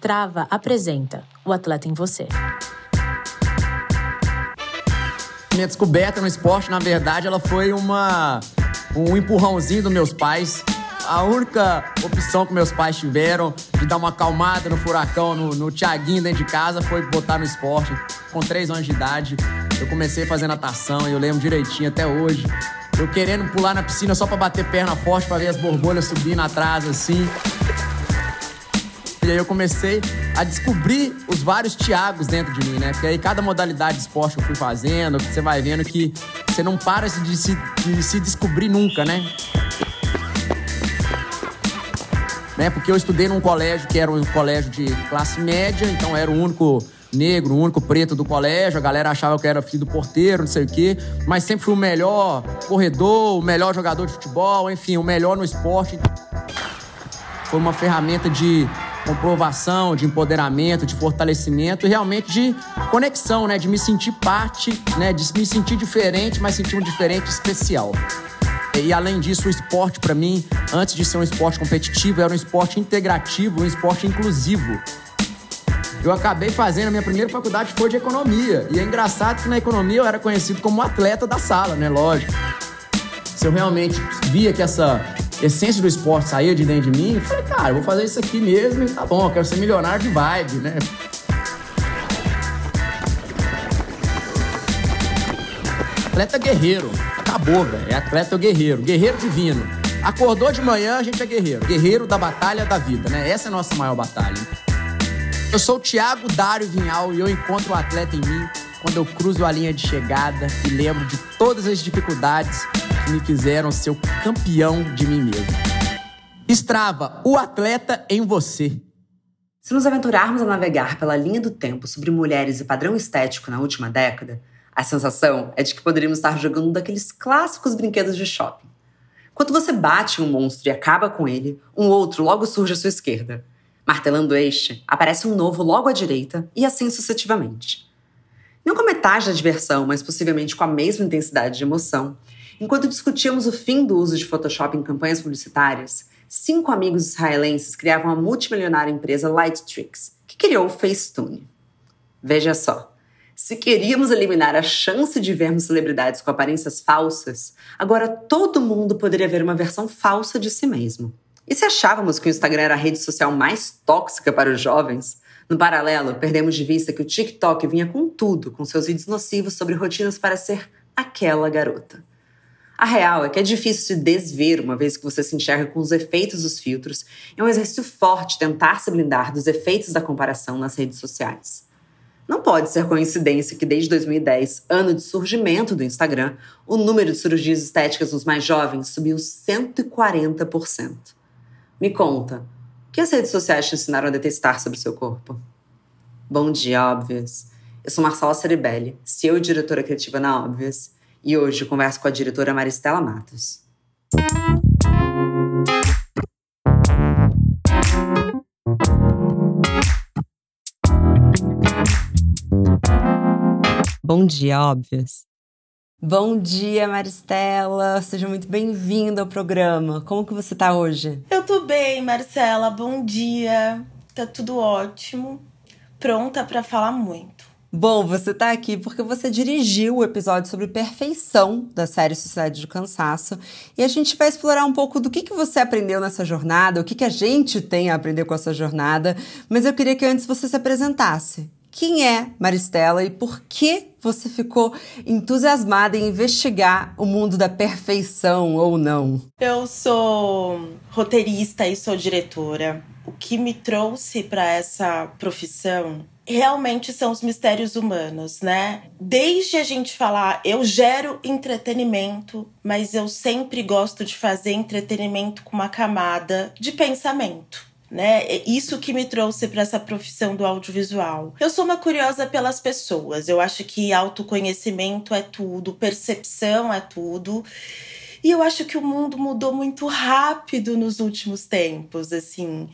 Strava apresenta O Atleta em Você. Minha descoberta no esporte, na verdade, ela foi uma um empurrãozinho dos meus pais. A única opção que meus pais tiveram de dar uma acalmada no furacão, no, no Tiaguinho dentro de casa, foi botar no esporte. Com três anos de idade, eu comecei a fazer natação e eu lembro direitinho até hoje. Eu querendo pular na piscina só para bater perna forte, para ver as borbolhas subindo atrás, assim. E aí eu comecei a descobrir os vários Tiagos dentro de mim, né? Porque aí cada modalidade de esporte que eu fui fazendo, você vai vendo que você não para de se, de se descobrir nunca, né? né? Porque eu estudei num colégio que era um colégio de classe média, então era o único negro, o único preto do colégio, a galera achava que eu era filho do porteiro, não sei o quê, mas sempre fui o melhor corredor, o melhor jogador de futebol, enfim, o melhor no esporte. Foi uma ferramenta de comprovação, de empoderamento, de fortalecimento e realmente de conexão, né? De me sentir parte, né? De me sentir diferente, mas sentir um diferente especial. E além disso, o esporte para mim, antes de ser um esporte competitivo, era um esporte integrativo, um esporte inclusivo eu acabei fazendo, a minha primeira faculdade foi de economia. E é engraçado que na economia eu era conhecido como atleta da sala, né? Lógico. Se eu realmente via que essa essência do esporte saía de dentro de mim, eu falei, cara, eu vou fazer isso aqui mesmo e tá bom, eu quero ser milionário de vibe, né? Atleta guerreiro. Acabou, velho. É atleta guerreiro. Guerreiro divino. Acordou de manhã, a gente é guerreiro. Guerreiro da batalha da vida, né? Essa é a nossa maior batalha. Eu sou o Thiago Dário Vinhal e eu encontro o atleta em mim quando eu cruzo a linha de chegada e lembro de todas as dificuldades que me fizeram ser o campeão de mim mesmo. Estrava, o atleta em você. Se nos aventurarmos a navegar pela linha do tempo sobre mulheres e padrão estético na última década, a sensação é de que poderíamos estar jogando daqueles clássicos brinquedos de shopping. Quando você bate um monstro e acaba com ele, um outro logo surge à sua esquerda. Martelando este, aparece um novo logo à direita e assim sucessivamente. Não com metade da diversão, mas possivelmente com a mesma intensidade de emoção, enquanto discutíamos o fim do uso de Photoshop em campanhas publicitárias, cinco amigos israelenses criavam a multimilionária empresa Lighttricks, que criou o Facetune. Veja só, se queríamos eliminar a chance de vermos celebridades com aparências falsas, agora todo mundo poderia ver uma versão falsa de si mesmo. E se achávamos que o Instagram era a rede social mais tóxica para os jovens, no paralelo, perdemos de vista que o TikTok vinha com tudo, com seus vídeos nocivos sobre rotinas para ser aquela garota. A real é que é difícil se desver uma vez que você se enxerga com os efeitos dos filtros. É um exercício forte tentar se blindar dos efeitos da comparação nas redes sociais. Não pode ser coincidência que desde 2010, ano de surgimento do Instagram, o número de cirurgias estéticas nos mais jovens subiu 140%. Me conta, o que as redes sociais te ensinaram a detestar sobre o seu corpo? Bom dia, Óbvias. Eu sou Marcela Ceribelli, CEO e diretora criativa na Óbvias, e hoje eu converso com a diretora Maristela Matos. Bom dia, Óbvias. Bom dia, Maristela. Seja muito bem-vinda ao programa. Como que você tá hoje? Eu tô bem, Marcela. Bom dia. Tá tudo ótimo. Pronta para falar muito. Bom, você tá aqui porque você dirigiu o episódio sobre perfeição da série Sociedade do Cansaço e a gente vai explorar um pouco do que, que você aprendeu nessa jornada, o que, que a gente tem a aprender com essa jornada, mas eu queria que antes você se apresentasse. Quem é Maristela e por que você ficou entusiasmada em investigar o mundo da perfeição ou não? Eu sou roteirista e sou diretora. O que me trouxe para essa profissão realmente são os mistérios humanos, né? Desde a gente falar, eu gero entretenimento, mas eu sempre gosto de fazer entretenimento com uma camada de pensamento né? É isso que me trouxe para essa profissão do audiovisual. Eu sou uma curiosa pelas pessoas. Eu acho que autoconhecimento é tudo, percepção é tudo. E eu acho que o mundo mudou muito rápido nos últimos tempos, assim.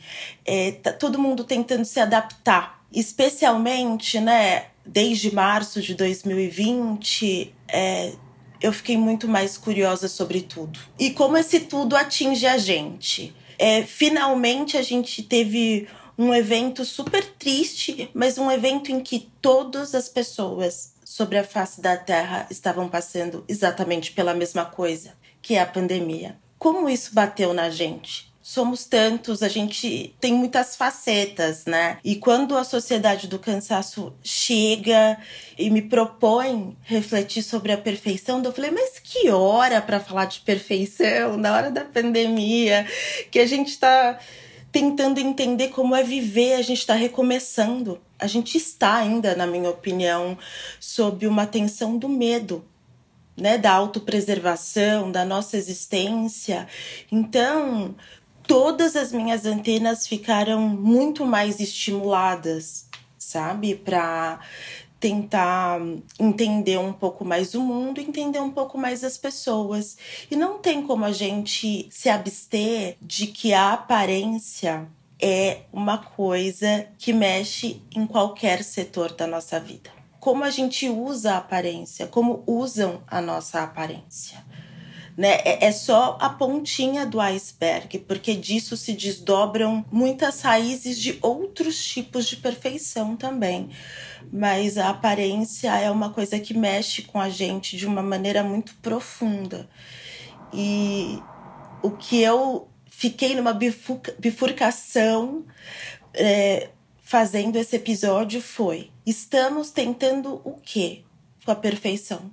É, tá todo mundo tentando se adaptar. Especialmente, né, desde março de 2020, é, eu fiquei muito mais curiosa sobre tudo. E como esse tudo atinge a gente é, finalmente a gente teve um evento super triste, mas um evento em que todas as pessoas sobre a face da Terra estavam passando exatamente pela mesma coisa, que é a pandemia. Como isso bateu na gente? Somos tantos, a gente tem muitas facetas, né? E quando a sociedade do cansaço chega e me propõe refletir sobre a perfeição, eu falei, mas que hora para falar de perfeição na hora da pandemia, que a gente está tentando entender como é viver, a gente está recomeçando. A gente está ainda, na minha opinião, sob uma tensão do medo, né, da autopreservação, da nossa existência. Então, todas as minhas antenas ficaram muito mais estimuladas, sabe? Para tentar entender um pouco mais o mundo, entender um pouco mais as pessoas. E não tem como a gente se abster de que a aparência é uma coisa que mexe em qualquer setor da nossa vida. Como a gente usa a aparência, como usam a nossa aparência né? É, é só a pontinha do iceberg, porque disso se desdobram muitas raízes de outros tipos de perfeição também. Mas a aparência é uma coisa que mexe com a gente de uma maneira muito profunda. E o que eu fiquei numa bifurcação é, fazendo esse episódio foi: estamos tentando o quê com a perfeição?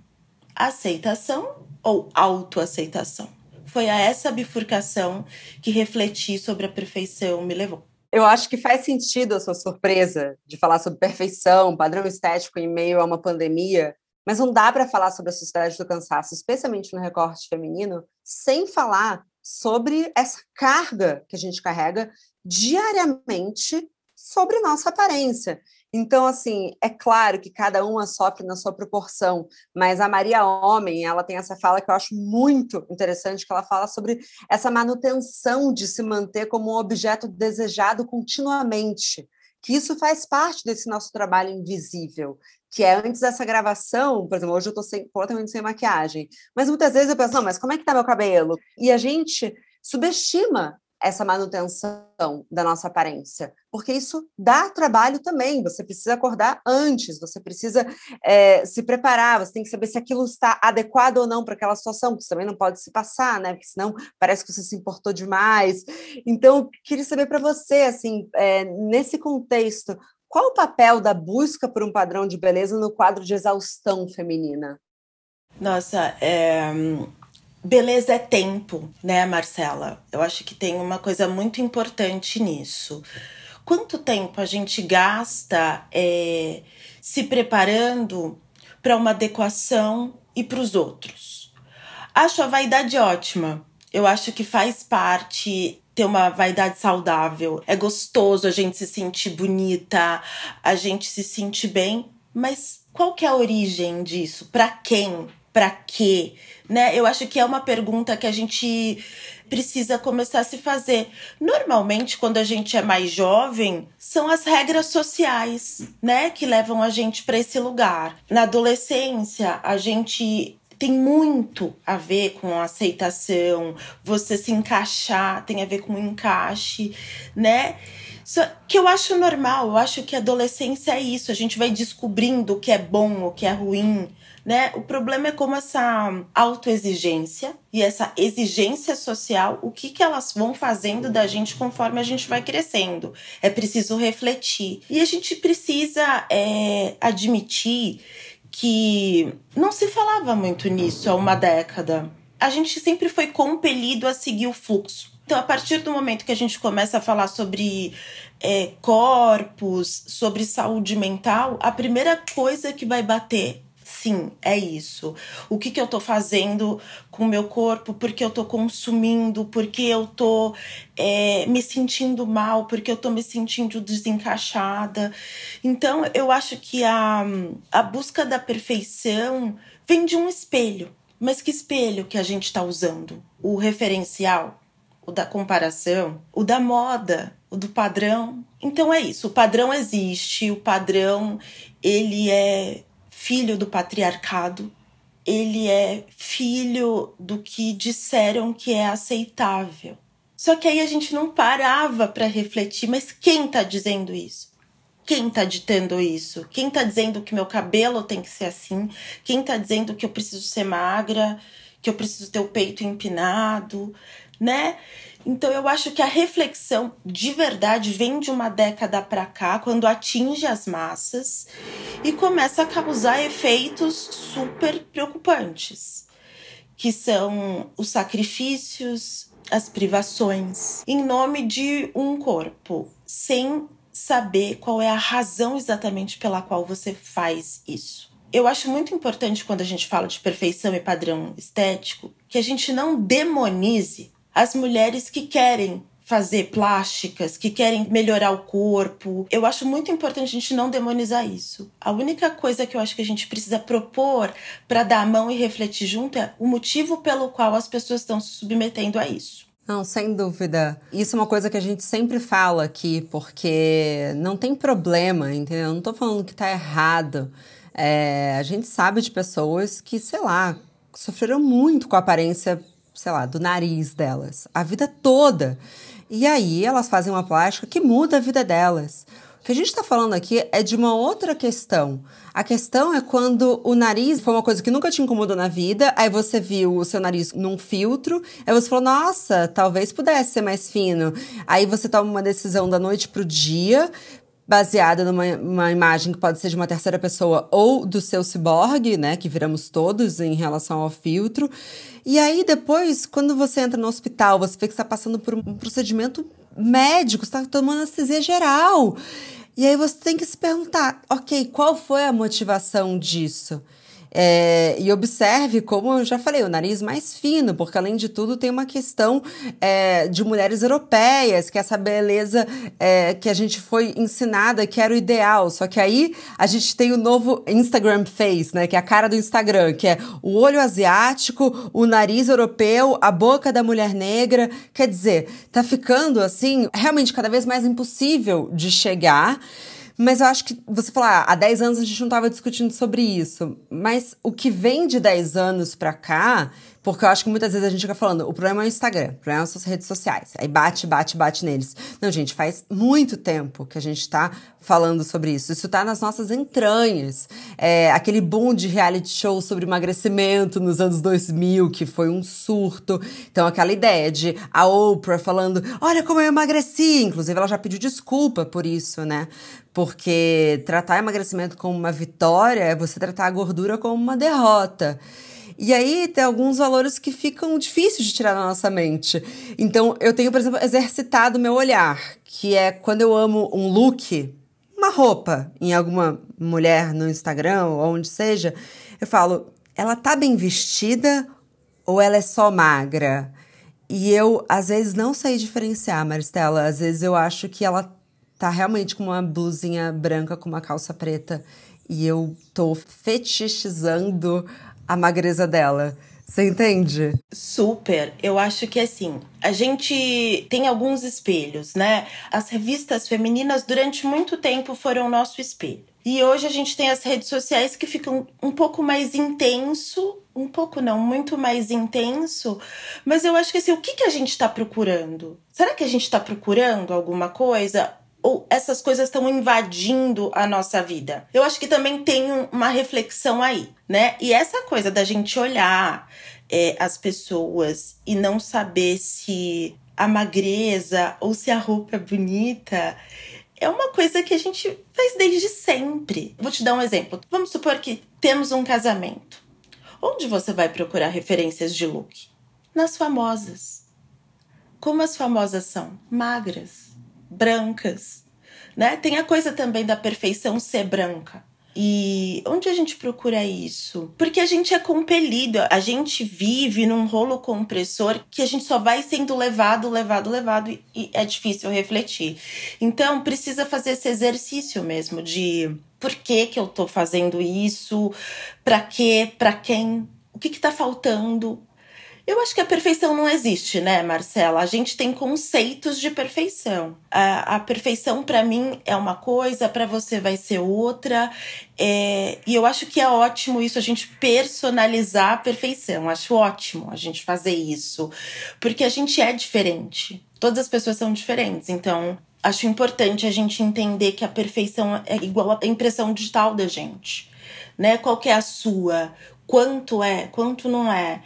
Aceitação ou autoaceitação? Foi a essa bifurcação que refletir sobre a perfeição me levou. Eu acho que faz sentido a sua surpresa de falar sobre perfeição, padrão estético em meio a uma pandemia, mas não dá para falar sobre a sociedade do cansaço, especialmente no recorte feminino, sem falar sobre essa carga que a gente carrega diariamente sobre nossa aparência. Então, assim, é claro que cada uma sofre na sua proporção, mas a Maria Homem, ela tem essa fala que eu acho muito interessante, que ela fala sobre essa manutenção de se manter como um objeto desejado continuamente, que isso faz parte desse nosso trabalho invisível, que é antes dessa gravação, por exemplo, hoje eu estou completamente sem maquiagem, mas muitas vezes eu penso, não, mas como é que tá meu cabelo? E a gente subestima essa manutenção da nossa aparência, porque isso dá trabalho também. Você precisa acordar antes, você precisa é, se preparar, você tem que saber se aquilo está adequado ou não para aquela situação, porque também não pode se passar, né? Porque senão parece que você se importou demais. Então, queria saber para você, assim, é, nesse contexto, qual o papel da busca por um padrão de beleza no quadro de exaustão feminina? Nossa, é, Beleza é tempo, né, Marcela? Eu acho que tem uma coisa muito importante nisso. Quanto tempo a gente gasta é, se preparando para uma adequação e para os outros? Acho a vaidade ótima. Eu acho que faz parte ter uma vaidade saudável. É gostoso a gente se sentir bonita, a gente se sentir bem, mas qual que é a origem disso? Para quem? Para quê? né? Eu acho que é uma pergunta que a gente precisa começar a se fazer. Normalmente, quando a gente é mais jovem, são as regras sociais, né, que levam a gente para esse lugar. Na adolescência, a gente tem muito a ver com aceitação, você se encaixar, tem a ver com encaixe, né? Só que eu acho normal, eu acho que a adolescência é isso, a gente vai descobrindo o que é bom, o que é ruim, né? O problema é como essa autoexigência e essa exigência social, o que, que elas vão fazendo da gente conforme a gente vai crescendo. É preciso refletir. E a gente precisa é, admitir que não se falava muito nisso há uma década. A gente sempre foi compelido a seguir o fluxo. Então, a partir do momento que a gente começa a falar sobre é, corpos, sobre saúde mental, a primeira coisa que vai bater Sim, é isso. O que, que eu tô fazendo com o meu corpo? Porque eu tô consumindo? Porque eu tô é, me sentindo mal? Porque eu tô me sentindo desencaixada? Então, eu acho que a, a busca da perfeição vem de um espelho. Mas que espelho que a gente está usando? O referencial? O da comparação? O da moda? O do padrão? Então é isso. O padrão existe. O padrão, ele é filho do patriarcado, ele é filho do que disseram que é aceitável. Só que aí a gente não parava para refletir, mas quem tá dizendo isso? Quem tá ditando isso? Quem tá dizendo que meu cabelo tem que ser assim? Quem tá dizendo que eu preciso ser magra? Que eu preciso ter o peito empinado, né? Então eu acho que a reflexão de verdade vem de uma década para cá, quando atinge as massas e começa a causar efeitos super preocupantes, que são os sacrifícios, as privações, em nome de um corpo, sem saber qual é a razão exatamente pela qual você faz isso. Eu acho muito importante quando a gente fala de perfeição e padrão estético que a gente não demonize as mulheres que querem fazer plásticas, que querem melhorar o corpo. Eu acho muito importante a gente não demonizar isso. A única coisa que eu acho que a gente precisa propor para dar a mão e refletir junto é o motivo pelo qual as pessoas estão se submetendo a isso. Não, sem dúvida. Isso é uma coisa que a gente sempre fala aqui, porque não tem problema, entendeu? não tô falando que tá errado. É, a gente sabe de pessoas que, sei lá, sofreram muito com a aparência, sei lá, do nariz delas, a vida toda. E aí elas fazem uma plástica que muda a vida delas. O que a gente está falando aqui é de uma outra questão. A questão é quando o nariz foi uma coisa que nunca te incomodou na vida, aí você viu o seu nariz num filtro, aí você falou, nossa, talvez pudesse ser mais fino. Aí você toma uma decisão da noite pro dia, baseada numa imagem que pode ser de uma terceira pessoa ou do seu ciborgue, né, que viramos todos em relação ao filtro. E aí depois, quando você entra no hospital, você vê que está passando por um procedimento médico, está tomando anestesia geral. E aí você tem que se perguntar, ok, qual foi a motivação disso? É, e observe, como eu já falei, o nariz mais fino, porque além de tudo tem uma questão é, de mulheres europeias, que é essa beleza é, que a gente foi ensinada que era o ideal. Só que aí a gente tem o novo Instagram face, né? Que é a cara do Instagram, que é o olho asiático, o nariz europeu, a boca da mulher negra. Quer dizer, tá ficando assim, realmente cada vez mais impossível de chegar. Mas eu acho que você falou, ah, há 10 anos a gente não estava discutindo sobre isso. Mas o que vem de 10 anos para cá, porque eu acho que muitas vezes a gente fica falando, o problema é o Instagram, o problema são as redes sociais. Aí bate, bate, bate neles. Não, gente, faz muito tempo que a gente está falando sobre isso. Isso está nas nossas entranhas. É, aquele boom de reality show sobre emagrecimento nos anos 2000, que foi um surto. Então, aquela ideia de a Oprah falando: olha como eu emagreci. Inclusive, ela já pediu desculpa por isso, né? Porque tratar emagrecimento como uma vitória é você tratar a gordura como uma derrota. E aí tem alguns valores que ficam difíceis de tirar da nossa mente. Então, eu tenho, por exemplo, exercitado meu olhar, que é quando eu amo um look, uma roupa em alguma mulher no Instagram ou onde seja, eu falo, ela tá bem vestida ou ela é só magra? E eu, às vezes, não sei diferenciar, Maristela. Às vezes eu acho que ela tá realmente com uma blusinha branca com uma calça preta e eu tô fetichizando a magreza dela. Você entende? Super. Eu acho que assim, a gente tem alguns espelhos, né? As revistas femininas durante muito tempo foram nosso espelho. E hoje a gente tem as redes sociais que ficam um pouco mais intenso, um pouco não, muito mais intenso. Mas eu acho que assim, o que, que a gente está procurando? Será que a gente está procurando alguma coisa? Ou essas coisas estão invadindo a nossa vida. Eu acho que também tem uma reflexão aí, né? E essa coisa da gente olhar é, as pessoas e não saber se a magreza ou se a roupa é bonita é uma coisa que a gente faz desde sempre. Vou te dar um exemplo. Vamos supor que temos um casamento. Onde você vai procurar referências de look? Nas famosas. Como as famosas são? Magras brancas, né? Tem a coisa também da perfeição ser branca. E onde a gente procura isso? Porque a gente é compelido, a gente vive num rolo compressor que a gente só vai sendo levado, levado, levado e é difícil refletir. Então precisa fazer esse exercício mesmo de por que que eu tô fazendo isso? Para quê? Para quem? O que que tá faltando? Eu acho que a perfeição não existe, né, Marcela? A gente tem conceitos de perfeição. A, a perfeição, para mim, é uma coisa, para você vai ser outra. É, e eu acho que é ótimo isso, a gente personalizar a perfeição. Acho ótimo a gente fazer isso. Porque a gente é diferente. Todas as pessoas são diferentes. Então, acho importante a gente entender que a perfeição é igual à impressão digital da gente. Né? Qual que é a sua? Quanto é? Quanto não é?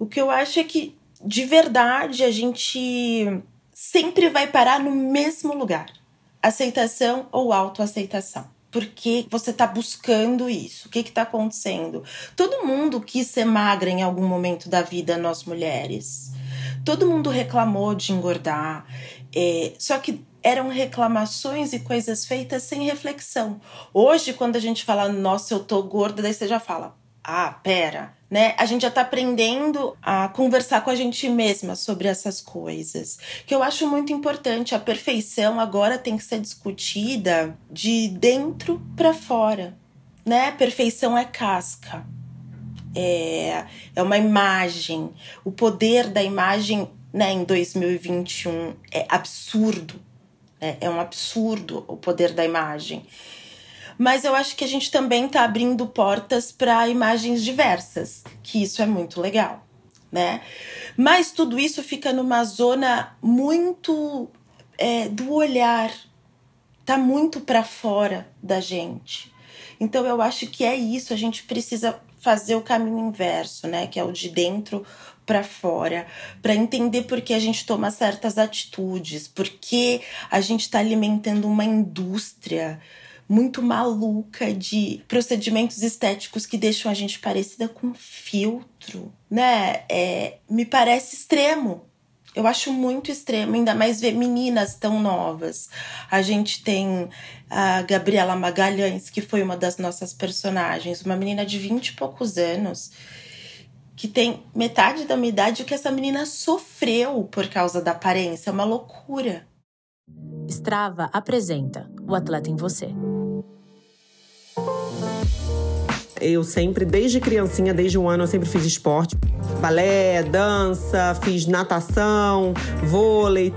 O que eu acho é que, de verdade, a gente sempre vai parar no mesmo lugar: aceitação ou autoaceitação. Porque você está buscando isso? O que está acontecendo? Todo mundo quis ser magra em algum momento da vida, nós mulheres. Todo mundo reclamou de engordar. É, só que eram reclamações e coisas feitas sem reflexão. Hoje, quando a gente fala, nossa, eu tô gorda, daí você já fala, ah, pera, né? A gente já tá aprendendo a conversar com a gente mesma sobre essas coisas. Que eu acho muito importante. A perfeição agora tem que ser discutida de dentro para fora, né? Perfeição é casca. É, é uma imagem. O poder da imagem, né, em 2021 é absurdo. É, é um absurdo o poder da imagem mas eu acho que a gente também está abrindo portas para imagens diversas, que isso é muito legal, né? Mas tudo isso fica numa zona muito é, do olhar, tá muito para fora da gente. Então eu acho que é isso, a gente precisa fazer o caminho inverso, né, que é o de dentro para fora, para entender por que a gente toma certas atitudes, porque a gente está alimentando uma indústria muito maluca de procedimentos estéticos que deixam a gente parecida com filtro, né? É, me parece extremo. Eu acho muito extremo, ainda mais ver meninas tão novas. A gente tem a Gabriela Magalhães, que foi uma das nossas personagens, uma menina de vinte e poucos anos, que tem metade da minha idade, o que essa menina sofreu por causa da aparência. É uma loucura. Strava apresenta O Atleta em Você. Eu sempre, desde criancinha, desde um ano, eu sempre fiz esporte. Balé, dança, fiz natação, vôlei.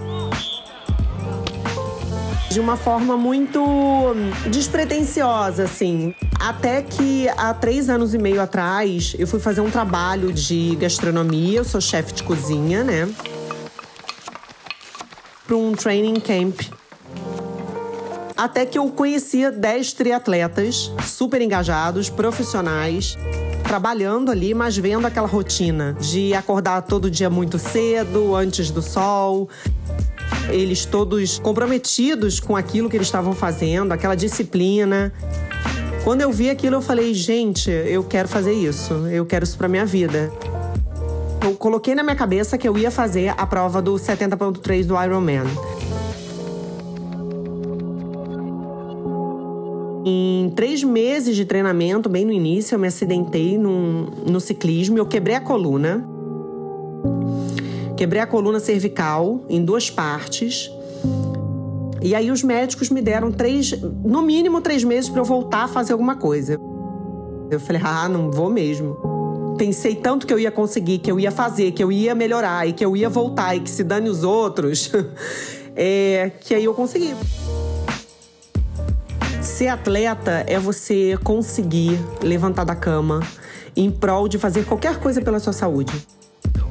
De uma forma muito despretensiosa, assim. Até que há três anos e meio atrás, eu fui fazer um trabalho de gastronomia. Eu sou chefe de cozinha, né? Para um training camp até que eu conhecia 10 triatletas super engajados, profissionais, trabalhando ali, mas vendo aquela rotina de acordar todo dia muito cedo, antes do sol. Eles todos comprometidos com aquilo que eles estavam fazendo, aquela disciplina. Quando eu vi aquilo, eu falei: gente, eu quero fazer isso, eu quero isso para minha vida. Eu coloquei na minha cabeça que eu ia fazer a prova do 70.3 do Ironman. Em três meses de treinamento, bem no início, eu me acidentei num, no ciclismo. Eu quebrei a coluna. Quebrei a coluna cervical em duas partes. E aí os médicos me deram três, no mínimo três meses para eu voltar a fazer alguma coisa. Eu falei, ah, não vou mesmo. Pensei tanto que eu ia conseguir, que eu ia fazer, que eu ia melhorar e que eu ia voltar e que se dane os outros, é, que aí eu consegui. Ser atleta é você conseguir levantar da cama em prol de fazer qualquer coisa pela sua saúde.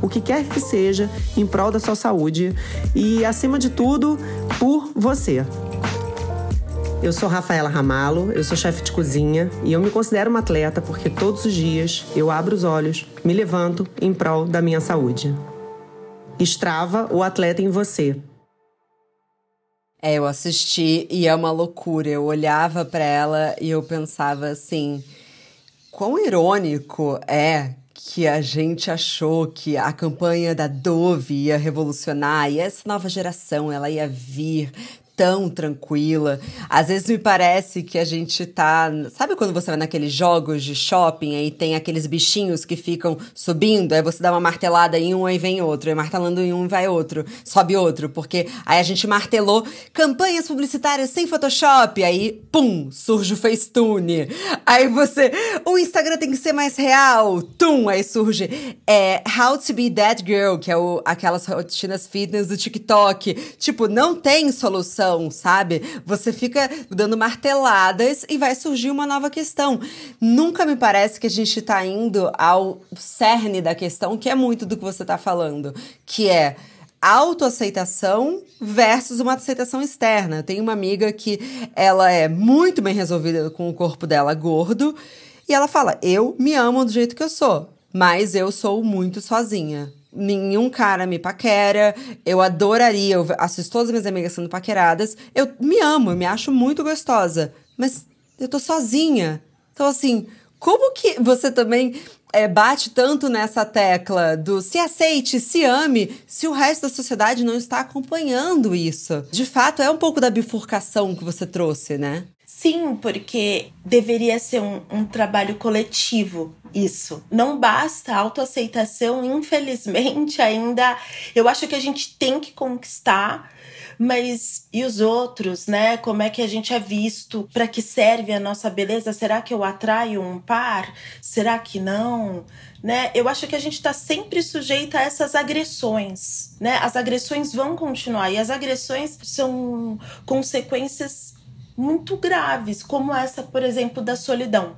O que quer que seja em prol da sua saúde e, acima de tudo, por você. Eu sou Rafaela Ramalo, eu sou chefe de cozinha e eu me considero uma atleta porque todos os dias eu abro os olhos, me levanto em prol da minha saúde. Estrava o atleta em você. É, eu assisti e é uma loucura. Eu olhava para ela e eu pensava assim: quão irônico é que a gente achou que a campanha da Dove ia revolucionar e essa nova geração ela ia vir tão tranquila. Às vezes me parece que a gente tá. Sabe quando você vai naqueles jogos de shopping aí tem aqueles bichinhos que ficam subindo? Aí você dá uma martelada em um, aí vem outro. Aí martelando em um, vai outro. Sobe outro. Porque aí a gente martelou campanhas publicitárias sem Photoshop. Aí, pum, surge o Facetune. Aí você. O Instagram tem que ser mais real. Tum, aí surge é, How to Be That Girl, que é o, aquelas rotinas fitness do TikTok. Tipo, não tem solução sabe? Você fica dando marteladas e vai surgir uma nova questão. Nunca me parece que a gente está indo ao cerne da questão, que é muito do que você está falando, que é autoaceitação versus uma aceitação externa. Tem uma amiga que ela é muito bem resolvida com o corpo dela gordo e ela fala: "Eu me amo do jeito que eu sou, mas eu sou muito sozinha" nenhum cara me paquera. Eu adoraria, eu assisto todas as minhas amigas sendo paqueradas. Eu me amo, eu me acho muito gostosa. Mas eu tô sozinha. Então, assim, como que você também é, bate tanto nessa tecla do se aceite, se ame, se o resto da sociedade não está acompanhando isso? De fato, é um pouco da bifurcação que você trouxe, né? Sim, porque deveria ser um, um trabalho coletivo isso. Não basta autoaceitação, infelizmente, ainda. Eu acho que a gente tem que conquistar, mas e os outros, né? Como é que a gente é visto? Para que serve a nossa beleza? Será que eu atraio um par? Será que não? Né? Eu acho que a gente está sempre sujeita a essas agressões, né? As agressões vão continuar e as agressões são consequências muito graves, como essa, por exemplo, da solidão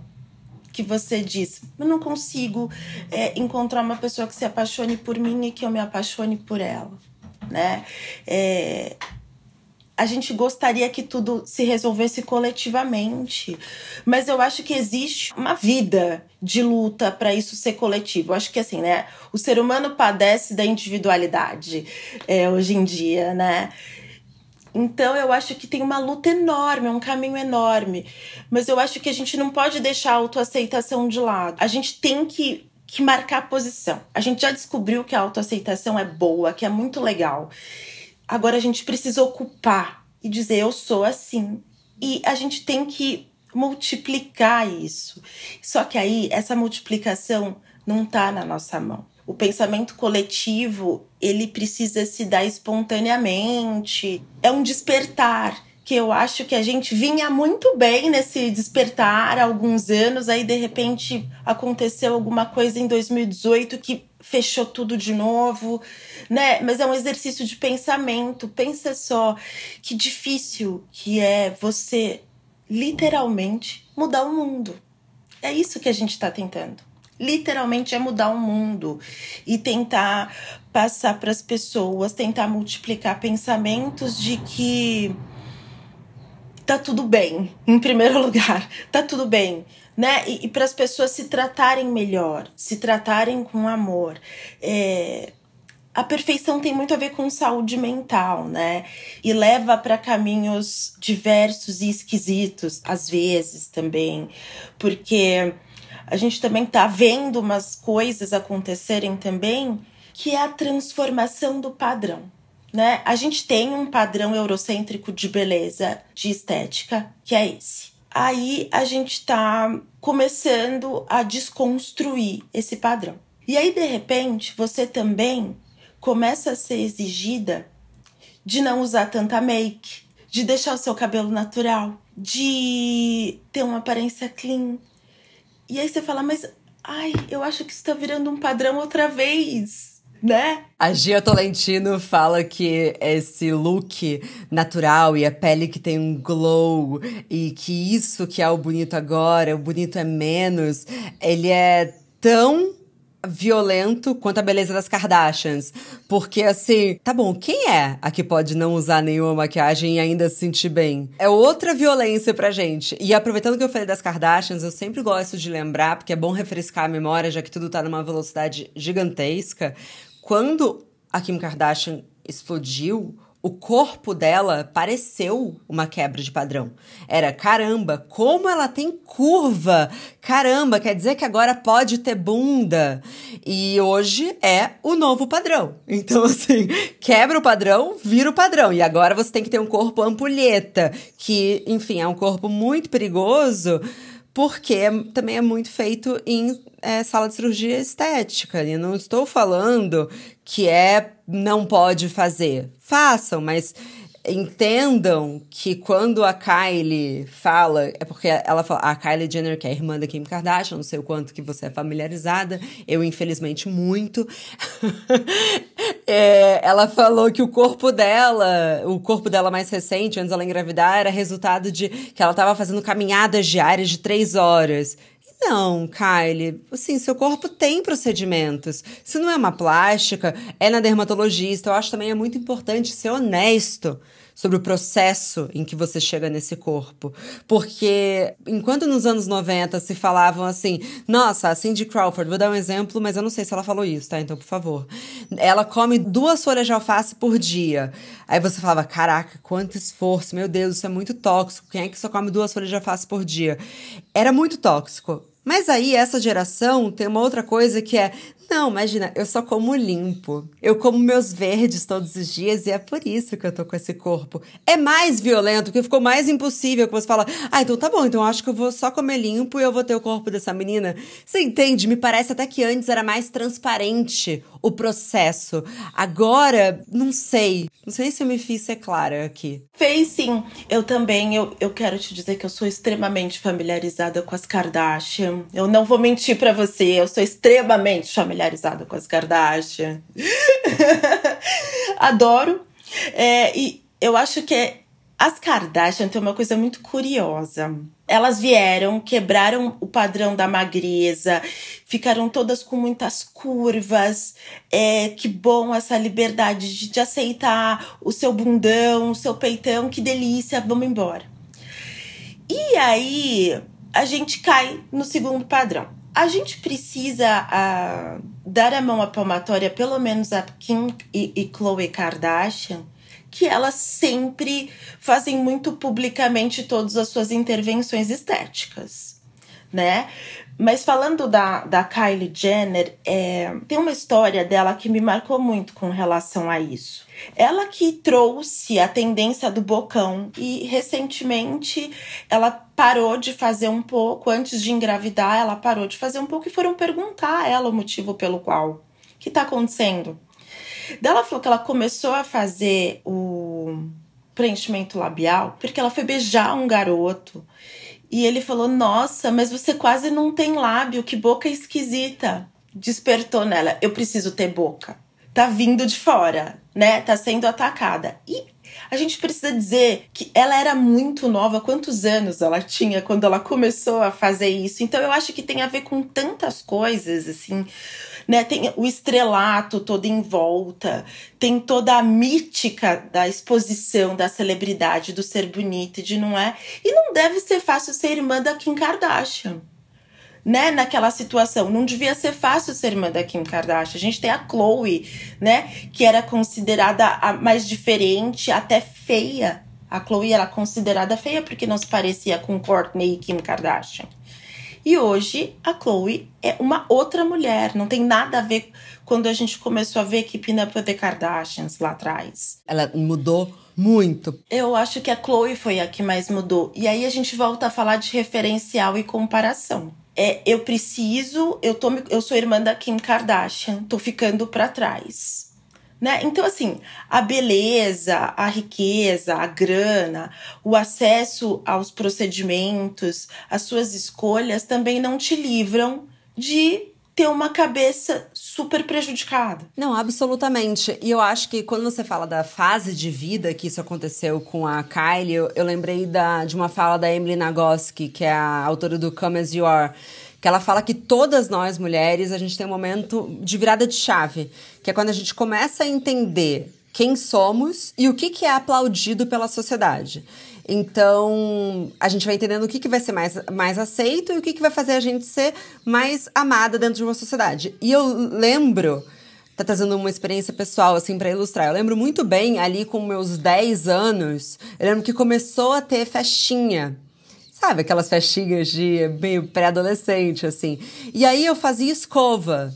que você diz. Eu não consigo é, encontrar uma pessoa que se apaixone por mim e que eu me apaixone por ela, né? É, a gente gostaria que tudo se resolvesse coletivamente, mas eu acho que existe uma vida de luta para isso ser coletivo. Eu acho que assim, né? O ser humano padece da individualidade é, hoje em dia, né? Então eu acho que tem uma luta enorme, um caminho enorme. Mas eu acho que a gente não pode deixar a autoaceitação de lado. A gente tem que, que marcar posição. A gente já descobriu que a autoaceitação é boa, que é muito legal. Agora a gente precisa ocupar e dizer eu sou assim. E a gente tem que multiplicar isso. Só que aí essa multiplicação não está na nossa mão o pensamento coletivo ele precisa se dar espontaneamente. É um despertar que eu acho que a gente vinha muito bem nesse despertar há alguns anos, aí de repente aconteceu alguma coisa em 2018 que fechou tudo de novo, né? Mas é um exercício de pensamento. Pensa só que difícil que é você literalmente mudar o mundo. É isso que a gente está tentando literalmente é mudar o mundo e tentar passar para as pessoas, tentar multiplicar pensamentos de que tá tudo bem, em primeiro lugar, tá tudo bem, né? E, e para as pessoas se tratarem melhor, se tratarem com amor. É, a perfeição tem muito a ver com saúde mental, né? E leva para caminhos diversos e esquisitos, às vezes também, porque a gente também está vendo umas coisas acontecerem também, que é a transformação do padrão. Né? A gente tem um padrão eurocêntrico de beleza, de estética, que é esse. Aí a gente está começando a desconstruir esse padrão. E aí, de repente, você também começa a ser exigida de não usar tanta make, de deixar o seu cabelo natural, de ter uma aparência clean, e aí você fala, mas ai, eu acho que isso tá virando um padrão outra vez. Né? A Gia Tolentino fala que esse look natural e a pele que tem um glow e que isso que é o bonito agora, o bonito é menos, ele é tão violento quanto a beleza das Kardashians. Porque, assim, tá bom, quem é a que pode não usar nenhuma maquiagem e ainda se sentir bem? É outra violência pra gente. E aproveitando que eu falei das Kardashians, eu sempre gosto de lembrar, porque é bom refrescar a memória, já que tudo tá numa velocidade gigantesca. Quando a Kim Kardashian explodiu, o corpo dela pareceu uma quebra de padrão. Era caramba, como ela tem curva! Caramba, quer dizer que agora pode ter bunda. E hoje é o novo padrão. Então, assim, quebra o padrão, vira o padrão. E agora você tem que ter um corpo ampulheta, que, enfim, é um corpo muito perigoso porque também é muito feito em é, sala de cirurgia estética. E não estou falando que é não pode fazer. Façam, mas entendam que quando a Kylie fala, é porque ela fala, a Kylie Jenner, que é irmã da Kim Kardashian, não sei o quanto que você é familiarizada, eu infelizmente muito. é, ela falou que o corpo dela, o corpo dela mais recente, antes dela engravidar, era resultado de que ela estava fazendo caminhadas diárias de três horas. Não, Kylie, assim, seu corpo tem procedimentos. Se não é uma plástica, é na dermatologista. Eu acho também é muito importante ser honesto sobre o processo em que você chega nesse corpo. Porque enquanto nos anos 90 se falavam assim, nossa, a Cindy Crawford, vou dar um exemplo, mas eu não sei se ela falou isso, tá? Então, por favor. Ela come duas folhas de alface por dia. Aí você falava, caraca, quanto esforço, meu Deus, isso é muito tóxico. Quem é que só come duas folhas de alface por dia? Era muito tóxico. Mas aí, essa geração tem uma outra coisa que é: não, imagina, eu só como limpo. Eu como meus verdes todos os dias e é por isso que eu tô com esse corpo. É mais violento, porque ficou mais impossível que você fala: ah, então tá bom, então acho que eu vou só comer limpo e eu vou ter o corpo dessa menina. Você entende? Me parece até que antes era mais transparente o processo. Agora, não sei. Não sei se eu me fiz ser clara aqui. Fez sim. Eu também, eu, eu quero te dizer que eu sou extremamente familiarizada com as Kardashian. Eu não vou mentir para você, eu sou extremamente familiarizada com as Kardashian. Adoro. É, e eu acho que as Kardashian têm uma coisa muito curiosa. Elas vieram, quebraram o padrão da magreza, ficaram todas com muitas curvas. É, que bom essa liberdade de, de aceitar o seu bundão, o seu peitão, que delícia, vamos embora. E aí a gente cai no segundo padrão. A gente precisa uh, dar a mão à palmatória, pelo menos a Kim e, e Khloe Kardashian, que elas sempre fazem muito publicamente todas as suas intervenções estéticas, né? Mas falando da, da Kylie Jenner, é, tem uma história dela que me marcou muito com relação a isso. Ela que trouxe a tendência do bocão e recentemente ela parou de fazer um pouco, antes de engravidar, ela parou de fazer um pouco e foram perguntar a ela o motivo pelo qual. O que está acontecendo? Daí ela falou que ela começou a fazer o preenchimento labial porque ela foi beijar um garoto. E ele falou: Nossa, mas você quase não tem lábio, que boca esquisita. Despertou nela: Eu preciso ter boca. Tá vindo de fora, né? Tá sendo atacada. E a gente precisa dizer que ela era muito nova. Quantos anos ela tinha quando ela começou a fazer isso? Então eu acho que tem a ver com tantas coisas, assim né? Tem o estrelato todo em volta, tem toda a mítica da exposição da celebridade, do ser bonita de não é. E não deve ser fácil ser irmã da Kim Kardashian. Né, naquela situação. Não devia ser fácil ser irmã da Kim Kardashian. A gente tem a Chloe, né, que era considerada a mais diferente, até feia. A Chloe era considerada feia porque não se parecia com Kourtney e Kim Kardashian. E hoje a Chloe é uma outra mulher, não tem nada a ver quando a gente começou a ver Keeping Up with the Kardashians lá atrás. Ela mudou muito. Eu acho que a Chloe foi a que mais mudou. E aí a gente volta a falar de referencial e comparação. É, eu preciso, eu, tô, eu sou irmã da Kim Kardashian, tô ficando para trás. Né? Então, assim, a beleza, a riqueza, a grana, o acesso aos procedimentos, as suas escolhas também não te livram de ter uma cabeça super prejudicada. Não, absolutamente. E eu acho que quando você fala da fase de vida que isso aconteceu com a Kylie, eu, eu lembrei da, de uma fala da Emily Nagoski, que é a autora do Come As You Are que ela fala que todas nós mulheres a gente tem um momento de virada de chave, que é quando a gente começa a entender quem somos e o que, que é aplaudido pela sociedade. Então, a gente vai entendendo o que, que vai ser mais, mais aceito e o que, que vai fazer a gente ser mais amada dentro de uma sociedade. E eu lembro tá trazendo uma experiência pessoal, assim, para ilustrar. Eu lembro muito bem, ali com meus 10 anos, eu lembro que começou a ter festinha. Sabe, aquelas festinhas de meio pré-adolescente, assim. E aí eu fazia escova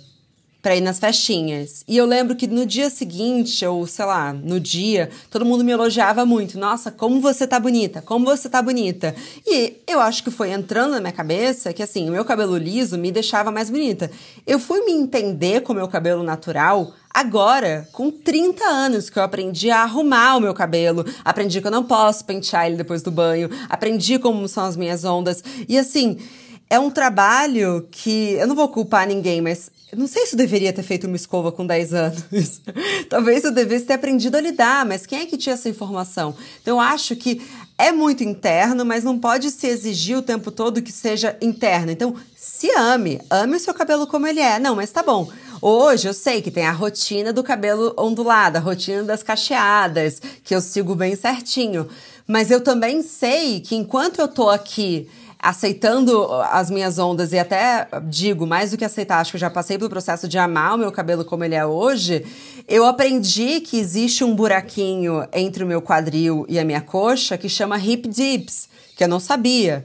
para ir nas festinhas. E eu lembro que no dia seguinte, ou sei lá, no dia, todo mundo me elogiava muito. Nossa, como você tá bonita, como você tá bonita. E eu acho que foi entrando na minha cabeça que assim, o meu cabelo liso me deixava mais bonita. Eu fui me entender com o meu cabelo natural agora, com 30 anos, que eu aprendi a arrumar o meu cabelo, aprendi que eu não posso pentear ele depois do banho, aprendi como são as minhas ondas. E assim, é um trabalho que eu não vou culpar ninguém, mas eu não sei se eu deveria ter feito uma escova com 10 anos. Talvez eu devesse ter aprendido a lidar, mas quem é que tinha essa informação? Então eu acho que é muito interno, mas não pode se exigir o tempo todo que seja interno. Então, se ame, ame o seu cabelo como ele é. Não, mas tá bom. Hoje eu sei que tem a rotina do cabelo ondulado, a rotina das cacheadas, que eu sigo bem certinho. Mas eu também sei que enquanto eu tô aqui aceitando as minhas ondas e até digo mais do que aceitar, acho que eu já passei pelo processo de amar o meu cabelo como ele é hoje. Eu aprendi que existe um buraquinho entre o meu quadril e a minha coxa que chama hip dips, que eu não sabia.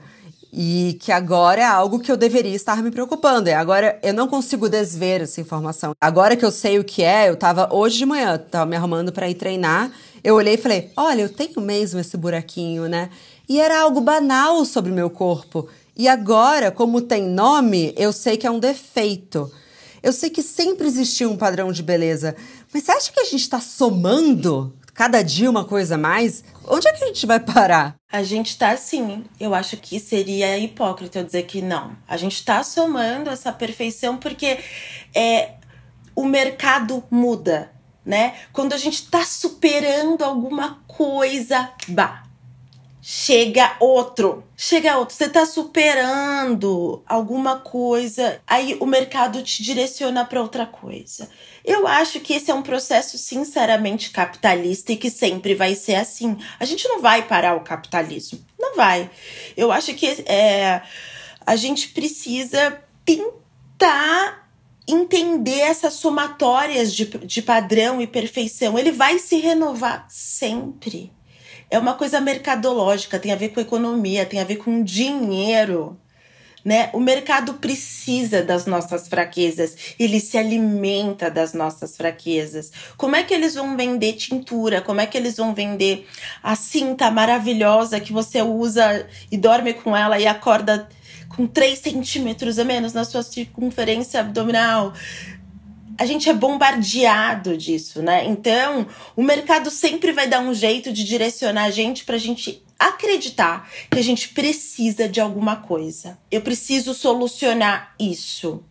E que agora é algo que eu deveria estar me preocupando. E agora eu não consigo desver essa informação. Agora que eu sei o que é, eu tava hoje de manhã, tava me arrumando para ir treinar. Eu olhei e falei: olha, eu tenho mesmo esse buraquinho, né? E era algo banal sobre meu corpo. E agora, como tem nome, eu sei que é um defeito. Eu sei que sempre existiu um padrão de beleza. Mas você acha que a gente está somando cada dia uma coisa a mais? Onde é que a gente vai parar? A gente tá sim. Eu acho que seria hipócrita eu dizer que não. A gente tá somando essa perfeição porque é, o mercado muda, né? Quando a gente tá superando alguma coisa, bah, chega outro. Chega outro. Você tá superando alguma coisa, aí o mercado te direciona para outra coisa. Eu acho que esse é um processo sinceramente capitalista e que sempre vai ser assim. A gente não vai parar o capitalismo. Não vai. Eu acho que é, a gente precisa tentar entender essas somatórias de, de padrão e perfeição. Ele vai se renovar sempre é uma coisa mercadológica, tem a ver com economia, tem a ver com dinheiro. Né? O mercado precisa das nossas fraquezas, ele se alimenta das nossas fraquezas. Como é que eles vão vender tintura? Como é que eles vão vender a cinta maravilhosa que você usa e dorme com ela e acorda com 3 centímetros a menos na sua circunferência abdominal? A gente é bombardeado disso, né? Então, o mercado sempre vai dar um jeito de direcionar a gente para a gente acreditar que a gente precisa de alguma coisa. Eu preciso solucionar isso.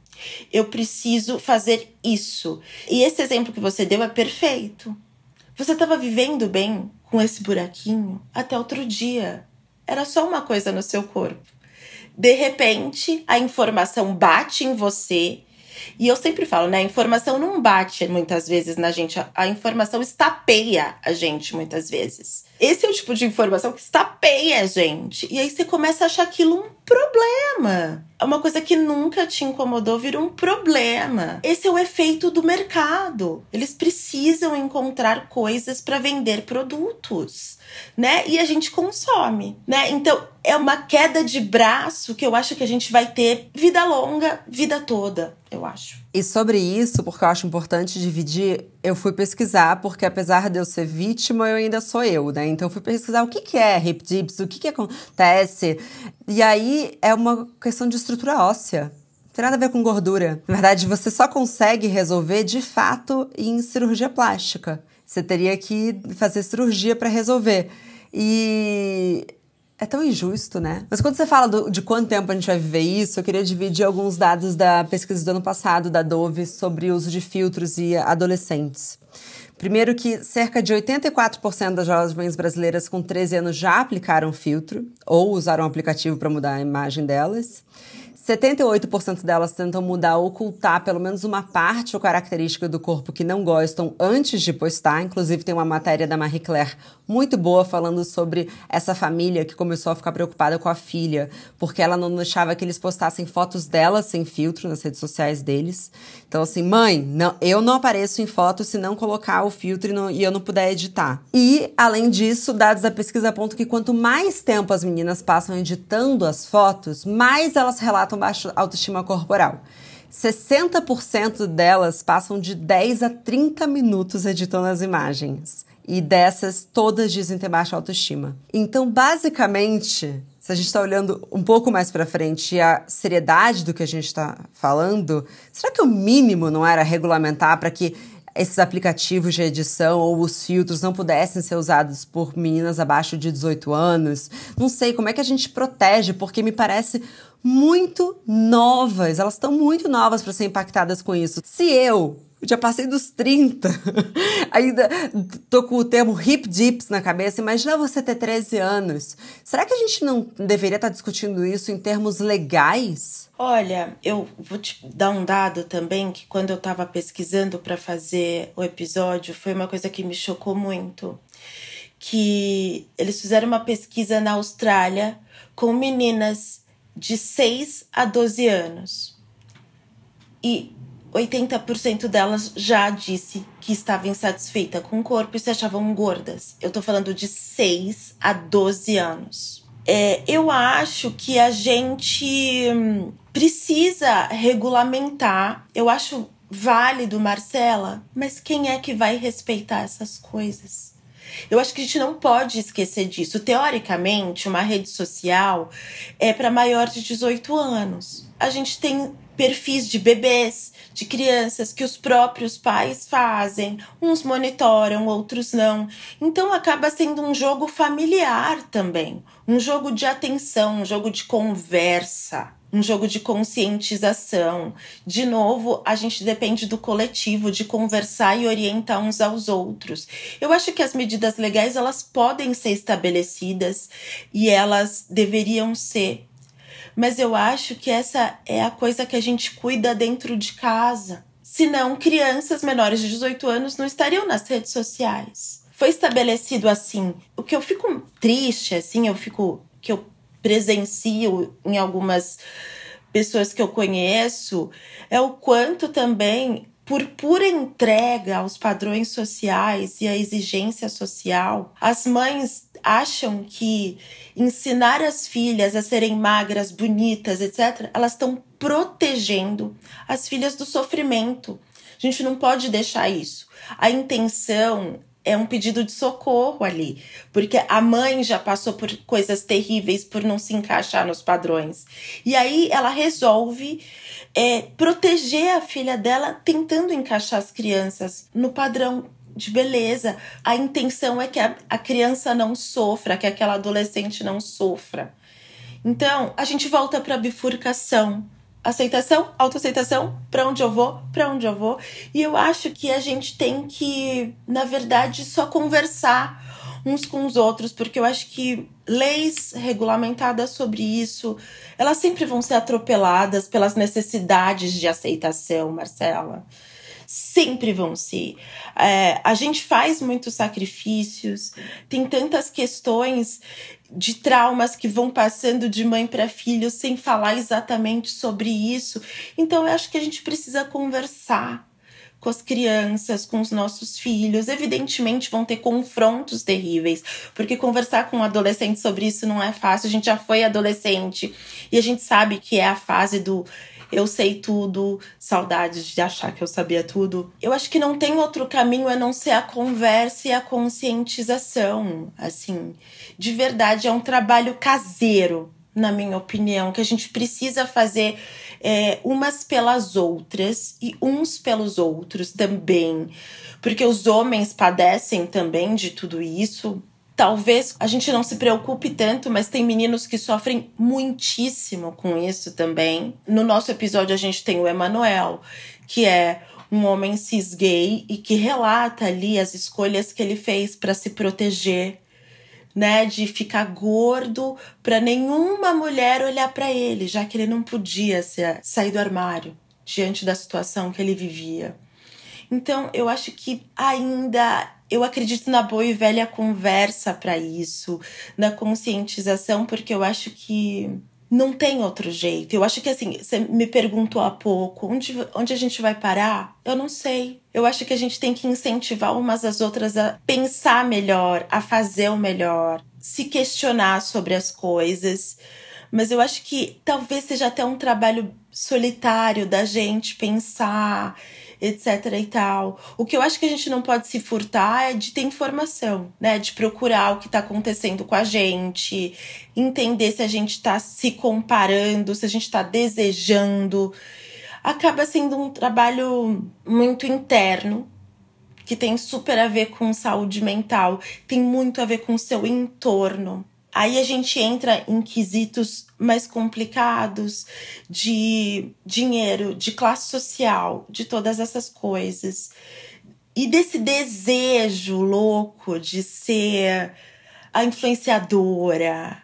Eu preciso fazer isso. E esse exemplo que você deu é perfeito. Você estava vivendo bem com esse buraquinho até outro dia. Era só uma coisa no seu corpo. De repente, a informação bate em você e eu sempre falo, né? A informação não bate muitas vezes na gente, a, a informação estapeia a gente muitas vezes. Esse é o tipo de informação que estapeia a gente. E aí você começa a achar aquilo um problema. É uma coisa que nunca te incomodou vira um problema. Esse é o efeito do mercado. Eles precisam encontrar coisas para vender produtos, né? E a gente consome, né? Então, é uma queda de braço que eu acho que a gente vai ter vida longa, vida toda, eu acho. E sobre isso, porque eu acho importante dividir, eu fui pesquisar, porque apesar de eu ser vítima, eu ainda sou eu, né? Então eu fui pesquisar o que, que é hip dips, o que, que acontece. E aí é uma questão de estrutura óssea. Não tem nada a ver com gordura. Na verdade, você só consegue resolver de fato em cirurgia plástica. Você teria que fazer cirurgia para resolver. E é tão injusto, né? Mas quando você fala do, de quanto tempo a gente vai viver isso, eu queria dividir alguns dados da pesquisa do ano passado da Dove sobre o uso de filtros e adolescentes. Primeiro que cerca de 84% das jovens brasileiras com 13 anos já aplicaram filtro ou usaram um aplicativo para mudar a imagem delas. 78% delas tentam mudar ou ocultar pelo menos uma parte ou característica do corpo que não gostam antes de postar. Inclusive, tem uma matéria da Marie Claire muito boa falando sobre essa família que começou a ficar preocupada com a filha, porque ela não deixava que eles postassem fotos dela sem filtro nas redes sociais deles. Então, assim, mãe, não, eu não apareço em fotos se não colocar o filtro e, não, e eu não puder editar. E, além disso, dados da pesquisa apontam que quanto mais tempo as meninas passam editando as fotos, mais elas relatam baixa autoestima corporal. 60% delas passam de 10 a 30 minutos editando as imagens. E dessas, todas dizem ter baixa autoestima. Então, basicamente, se a gente está olhando um pouco mais para frente e a seriedade do que a gente está falando, será que o mínimo não era regulamentar para que esses aplicativos de edição ou os filtros não pudessem ser usados por meninas abaixo de 18 anos? Não sei como é que a gente protege, porque me parece muito novas, elas estão muito novas para ser impactadas com isso. Se eu eu já passei dos 30. Ainda tô com o termo hip dips na cabeça. Imagina você ter 13 anos. Será que a gente não deveria estar discutindo isso em termos legais? Olha, eu vou te dar um dado também que quando eu estava pesquisando para fazer o episódio, foi uma coisa que me chocou muito. Que eles fizeram uma pesquisa na Austrália com meninas de 6 a 12 anos. E 80% delas já disse que estava insatisfeita com o corpo e se achavam gordas. Eu tô falando de 6 a 12 anos. É, eu acho que a gente hum, precisa regulamentar. Eu acho válido, Marcela, mas quem é que vai respeitar essas coisas? Eu acho que a gente não pode esquecer disso. Teoricamente, uma rede social é para maior de 18 anos. A gente tem perfis de bebês, de crianças que os próprios pais fazem, uns monitoram, outros não. Então acaba sendo um jogo familiar também, um jogo de atenção, um jogo de conversa um jogo de conscientização. De novo, a gente depende do coletivo, de conversar e orientar uns aos outros. Eu acho que as medidas legais elas podem ser estabelecidas e elas deveriam ser mas eu acho que essa é a coisa que a gente cuida dentro de casa. Senão, crianças menores de 18 anos não estariam nas redes sociais. Foi estabelecido assim. O que eu fico triste, assim, eu fico. que eu presencio em algumas pessoas que eu conheço, é o quanto também por pura entrega aos padrões sociais e à exigência social, as mães acham que ensinar as filhas a serem magras, bonitas, etc., elas estão protegendo as filhas do sofrimento. A gente não pode deixar isso. A intenção é um pedido de socorro ali, porque a mãe já passou por coisas terríveis por não se encaixar nos padrões. E aí ela resolve é, proteger a filha dela, tentando encaixar as crianças no padrão de beleza. A intenção é que a, a criança não sofra, que aquela adolescente não sofra. Então, a gente volta para a bifurcação. Aceitação, autoaceitação, para onde eu vou, para onde eu vou. E eu acho que a gente tem que, na verdade, só conversar uns com os outros, porque eu acho que leis regulamentadas sobre isso, elas sempre vão ser atropeladas pelas necessidades de aceitação, Marcela. Sempre vão ser. É, a gente faz muitos sacrifícios, tem tantas questões de traumas que vão passando de mãe para filho sem falar exatamente sobre isso. Então, eu acho que a gente precisa conversar com as crianças, com os nossos filhos. Evidentemente vão ter confrontos terríveis, porque conversar com um adolescente sobre isso não é fácil. A gente já foi adolescente e a gente sabe que é a fase do eu sei tudo, saudades de achar que eu sabia tudo. Eu acho que não tem outro caminho a não ser a conversa e a conscientização. Assim, de verdade, é um trabalho caseiro, na minha opinião, que a gente precisa fazer é, umas pelas outras e uns pelos outros também. Porque os homens padecem também de tudo isso. Talvez a gente não se preocupe tanto, mas tem meninos que sofrem muitíssimo com isso também. No nosso episódio, a gente tem o Emanuel, que é um homem cis gay e que relata ali as escolhas que ele fez para se proteger né, de ficar gordo para nenhuma mulher olhar para ele, já que ele não podia sair do armário diante da situação que ele vivia. Então, eu acho que ainda eu acredito na boa e velha conversa para isso, na conscientização, porque eu acho que não tem outro jeito. Eu acho que assim, você me perguntou há pouco, onde, onde a gente vai parar? Eu não sei. Eu acho que a gente tem que incentivar umas às outras a pensar melhor, a fazer o melhor, se questionar sobre as coisas. Mas eu acho que talvez seja até um trabalho solitário da gente pensar etc e tal. O que eu acho que a gente não pode se furtar é de ter informação, né? De procurar o que está acontecendo com a gente, entender se a gente está se comparando, se a gente está desejando. Acaba sendo um trabalho muito interno, que tem super a ver com saúde mental, tem muito a ver com o seu entorno. Aí a gente entra em quesitos mais complicados de dinheiro, de classe social, de todas essas coisas. E desse desejo louco de ser a influenciadora,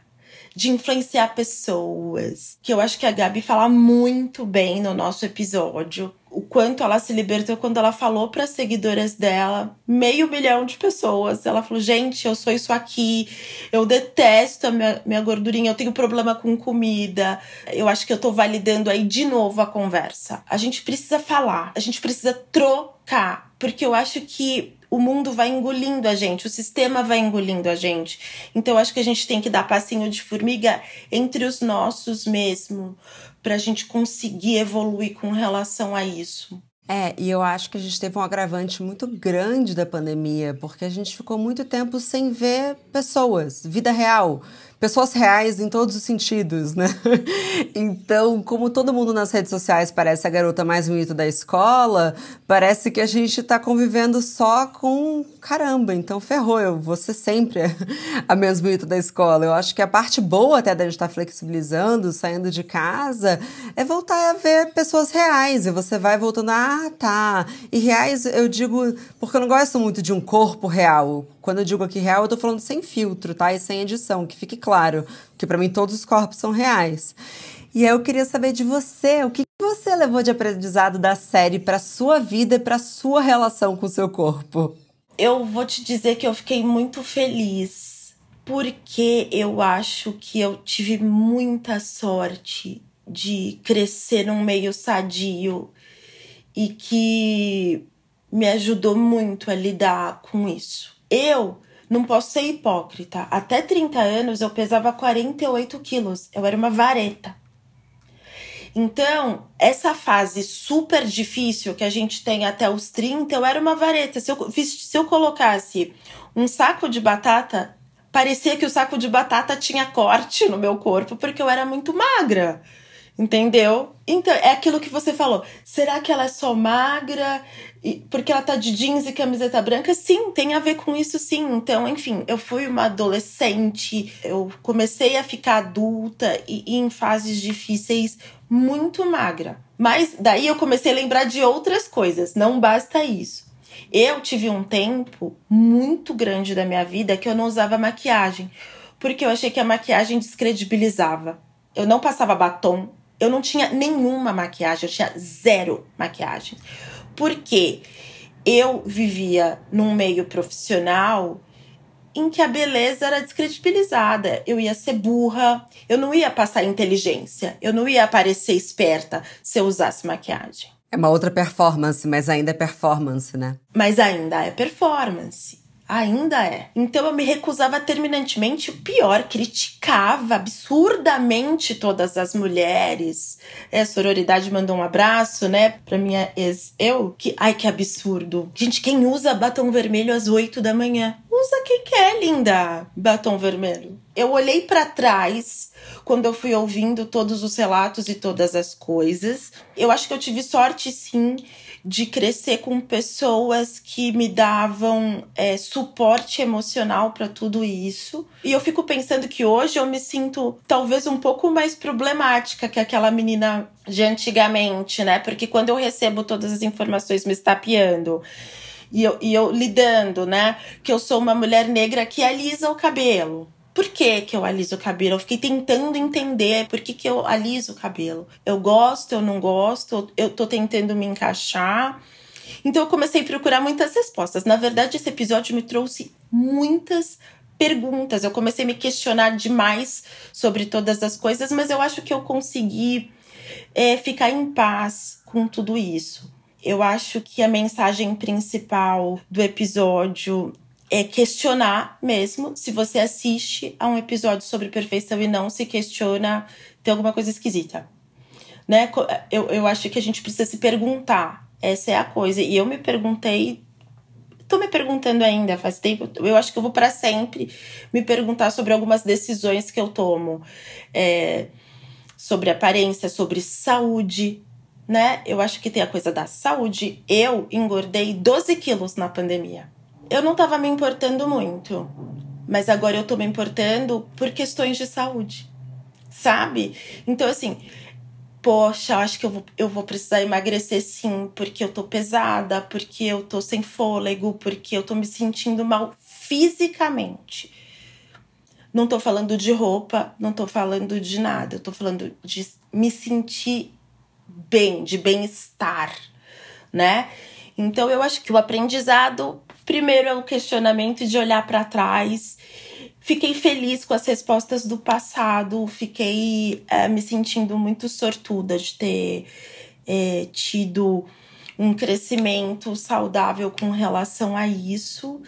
de influenciar pessoas, que eu acho que a Gabi fala muito bem no nosso episódio. O quanto ela se libertou quando ela falou para as seguidoras dela, meio milhão de pessoas. Ela falou: gente, eu sou isso aqui, eu detesto a minha, minha gordurinha, eu tenho problema com comida. Eu acho que eu tô validando aí de novo a conversa. A gente precisa falar, a gente precisa trocar, porque eu acho que o mundo vai engolindo a gente, o sistema vai engolindo a gente. Então, acho que a gente tem que dar passinho de formiga entre os nossos mesmo, para a gente conseguir evoluir com relação a isso. É, e eu acho que a gente teve um agravante muito grande da pandemia, porque a gente ficou muito tempo sem ver pessoas, vida real pessoas reais em todos os sentidos, né? Então, como todo mundo nas redes sociais parece a garota mais bonita da escola, parece que a gente tá convivendo só com caramba, então ferrou, eu vou ser sempre a menos bonita da escola. Eu acho que a parte boa até da gente estar tá flexibilizando, saindo de casa, é voltar a ver pessoas reais. E você vai voltando, ah, tá. E reais, eu digo, porque eu não gosto muito de um corpo real. Quando eu digo aqui real, eu tô falando sem filtro, tá? E sem edição, que fique claro, que para mim todos os corpos são reais. E aí eu queria saber de você, o que você levou de aprendizado da série para sua vida e para sua relação com o seu corpo? Eu vou te dizer que eu fiquei muito feliz, porque eu acho que eu tive muita sorte de crescer num meio sadio e que me ajudou muito a lidar com isso. Eu não posso ser hipócrita. Até 30 anos eu pesava 48 quilos. Eu era uma vareta. Então, essa fase super difícil que a gente tem até os 30, eu era uma vareta. Se eu, se eu colocasse um saco de batata, parecia que o saco de batata tinha corte no meu corpo, porque eu era muito magra. Entendeu? Então, é aquilo que você falou. Será que ela é só magra porque ela tá de jeans e camiseta branca? Sim, tem a ver com isso sim. Então, enfim, eu fui uma adolescente, eu comecei a ficar adulta e, e em fases difíceis muito magra. Mas daí eu comecei a lembrar de outras coisas, não basta isso. Eu tive um tempo muito grande da minha vida que eu não usava maquiagem, porque eu achei que a maquiagem descredibilizava. Eu não passava batom, eu não tinha nenhuma maquiagem, eu tinha zero maquiagem. Porque eu vivia num meio profissional em que a beleza era descredibilizada. Eu ia ser burra, eu não ia passar inteligência, eu não ia parecer esperta se eu usasse maquiagem. É uma outra performance, mas ainda é performance, né? Mas ainda é performance. Ainda é. Então eu me recusava terminantemente. O pior, criticava absurdamente todas as mulheres. É, a sororidade mandou um abraço, né, pra minha ex-eu. Que, ai, que absurdo. Gente, quem usa batom vermelho às 8 da manhã? Usa quem quer, linda, batom vermelho. Eu olhei para trás quando eu fui ouvindo todos os relatos e todas as coisas. Eu acho que eu tive sorte, sim de crescer com pessoas que me davam é, suporte emocional para tudo isso. E eu fico pensando que hoje eu me sinto talvez um pouco mais problemática que aquela menina de antigamente, né? Porque quando eu recebo todas as informações me estapeando e eu, e eu lidando, né? Que eu sou uma mulher negra que alisa o cabelo. Por que, que eu aliso o cabelo? Eu fiquei tentando entender por que, que eu aliso o cabelo. Eu gosto, eu não gosto, eu tô tentando me encaixar. Então eu comecei a procurar muitas respostas. Na verdade, esse episódio me trouxe muitas perguntas. Eu comecei a me questionar demais sobre todas as coisas, mas eu acho que eu consegui é, ficar em paz com tudo isso. Eu acho que a mensagem principal do episódio é questionar mesmo. Se você assiste a um episódio sobre perfeição e não se questiona, tem alguma coisa esquisita. Né? Eu, eu acho que a gente precisa se perguntar. Essa é a coisa. E eu me perguntei. Tô me perguntando ainda faz tempo. Eu acho que eu vou para sempre me perguntar sobre algumas decisões que eu tomo. É, sobre aparência, sobre saúde, né? Eu acho que tem a coisa da saúde. Eu engordei 12 quilos na pandemia. Eu não tava me importando muito, mas agora eu tô me importando por questões de saúde, sabe? Então, assim, poxa, eu acho que eu vou, eu vou precisar emagrecer sim, porque eu tô pesada, porque eu tô sem fôlego, porque eu tô me sentindo mal fisicamente. Não tô falando de roupa, não tô falando de nada, eu tô falando de me sentir bem, de bem-estar, né? Então eu acho que o aprendizado primeiro é o questionamento de olhar para trás. Fiquei feliz com as respostas do passado, fiquei é, me sentindo muito sortuda de ter é, tido um crescimento saudável com relação a isso.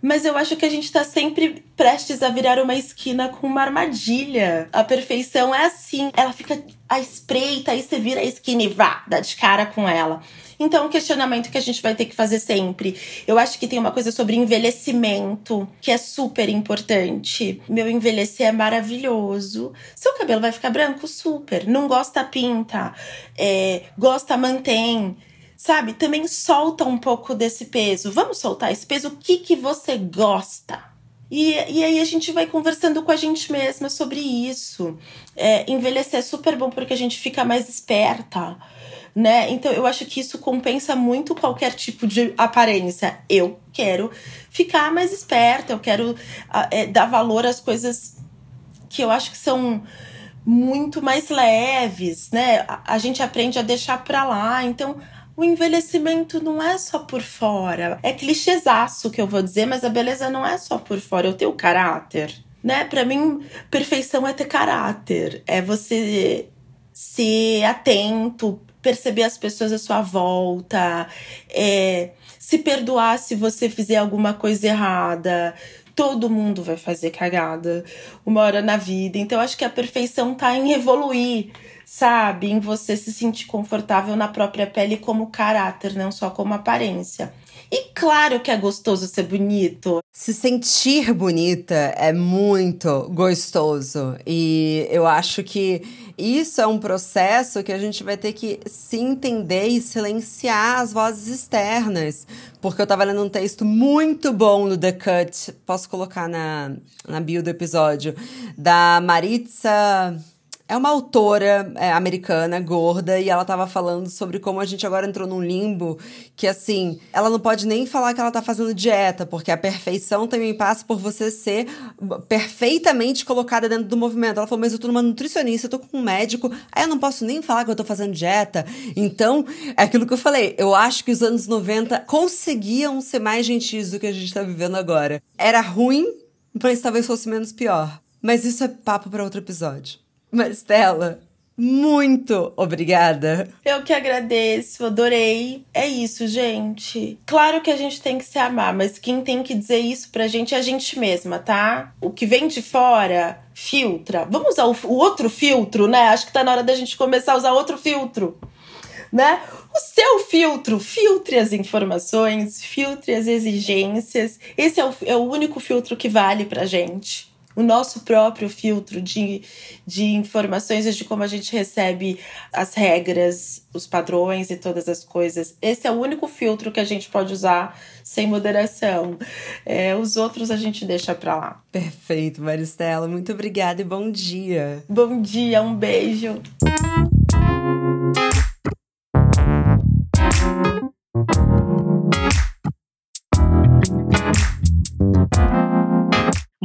Mas eu acho que a gente tá sempre prestes a virar uma esquina com uma armadilha. A perfeição é assim, ela fica à espreita, aí você vira a esquina e vá, dá de cara com ela. Então, é um questionamento que a gente vai ter que fazer sempre. Eu acho que tem uma coisa sobre envelhecimento que é super importante. Meu envelhecer é maravilhoso. Seu cabelo vai ficar branco? Super. Não gosta, pinta. É, gosta, mantém sabe? Também solta um pouco desse peso. Vamos soltar esse peso. O que, que você gosta? E, e aí a gente vai conversando com a gente mesma sobre isso. É, envelhecer é super bom porque a gente fica mais esperta, né? Então eu acho que isso compensa muito qualquer tipo de aparência. Eu quero ficar mais esperta, eu quero é, dar valor às coisas que eu acho que são muito mais leves, né? A, a gente aprende a deixar pra lá. Então o envelhecimento não é só por fora. É clichêzaço que eu vou dizer, mas a beleza não é só por fora, é o teu caráter. Né? Para mim, perfeição é ter caráter. É você ser atento, perceber as pessoas à sua volta, é, se perdoar se você fizer alguma coisa errada. Todo mundo vai fazer cagada uma hora na vida. Então, acho que a perfeição tá em evoluir sabe? Em você se sentir confortável na própria pele como caráter, não só como aparência. E claro que é gostoso ser bonito. Se sentir bonita é muito gostoso. E eu acho que isso é um processo que a gente vai ter que se entender e silenciar as vozes externas. Porque eu tava lendo um texto muito bom no The Cut, posso colocar na, na bio do episódio, da Maritza. É uma autora é, americana, gorda, e ela tava falando sobre como a gente agora entrou num limbo que, assim, ela não pode nem falar que ela tá fazendo dieta, porque a perfeição também passa por você ser perfeitamente colocada dentro do movimento. Ela falou, mas eu tô numa nutricionista, eu tô com um médico, aí eu não posso nem falar que eu tô fazendo dieta. Então, é aquilo que eu falei, eu acho que os anos 90 conseguiam ser mais gentis do que a gente tá vivendo agora. Era ruim, mas talvez fosse menos pior. Mas isso é papo para outro episódio. Maristela, muito obrigada. Eu que agradeço, adorei. É isso, gente. Claro que a gente tem que se amar, mas quem tem que dizer isso pra gente é a gente mesma, tá? O que vem de fora, filtra. Vamos usar o, outro filtro, né? Acho que tá na hora da gente começar a usar outro filtro, né? O seu filtro, filtre as informações, filtre as exigências. Esse é o, é o único filtro que vale pra gente o nosso próprio filtro de, de informações e de como a gente recebe as regras, os padrões e todas as coisas. Esse é o único filtro que a gente pode usar sem moderação. É, os outros a gente deixa pra lá. Perfeito, Maristela. Muito obrigada e bom dia. Bom dia, um beijo.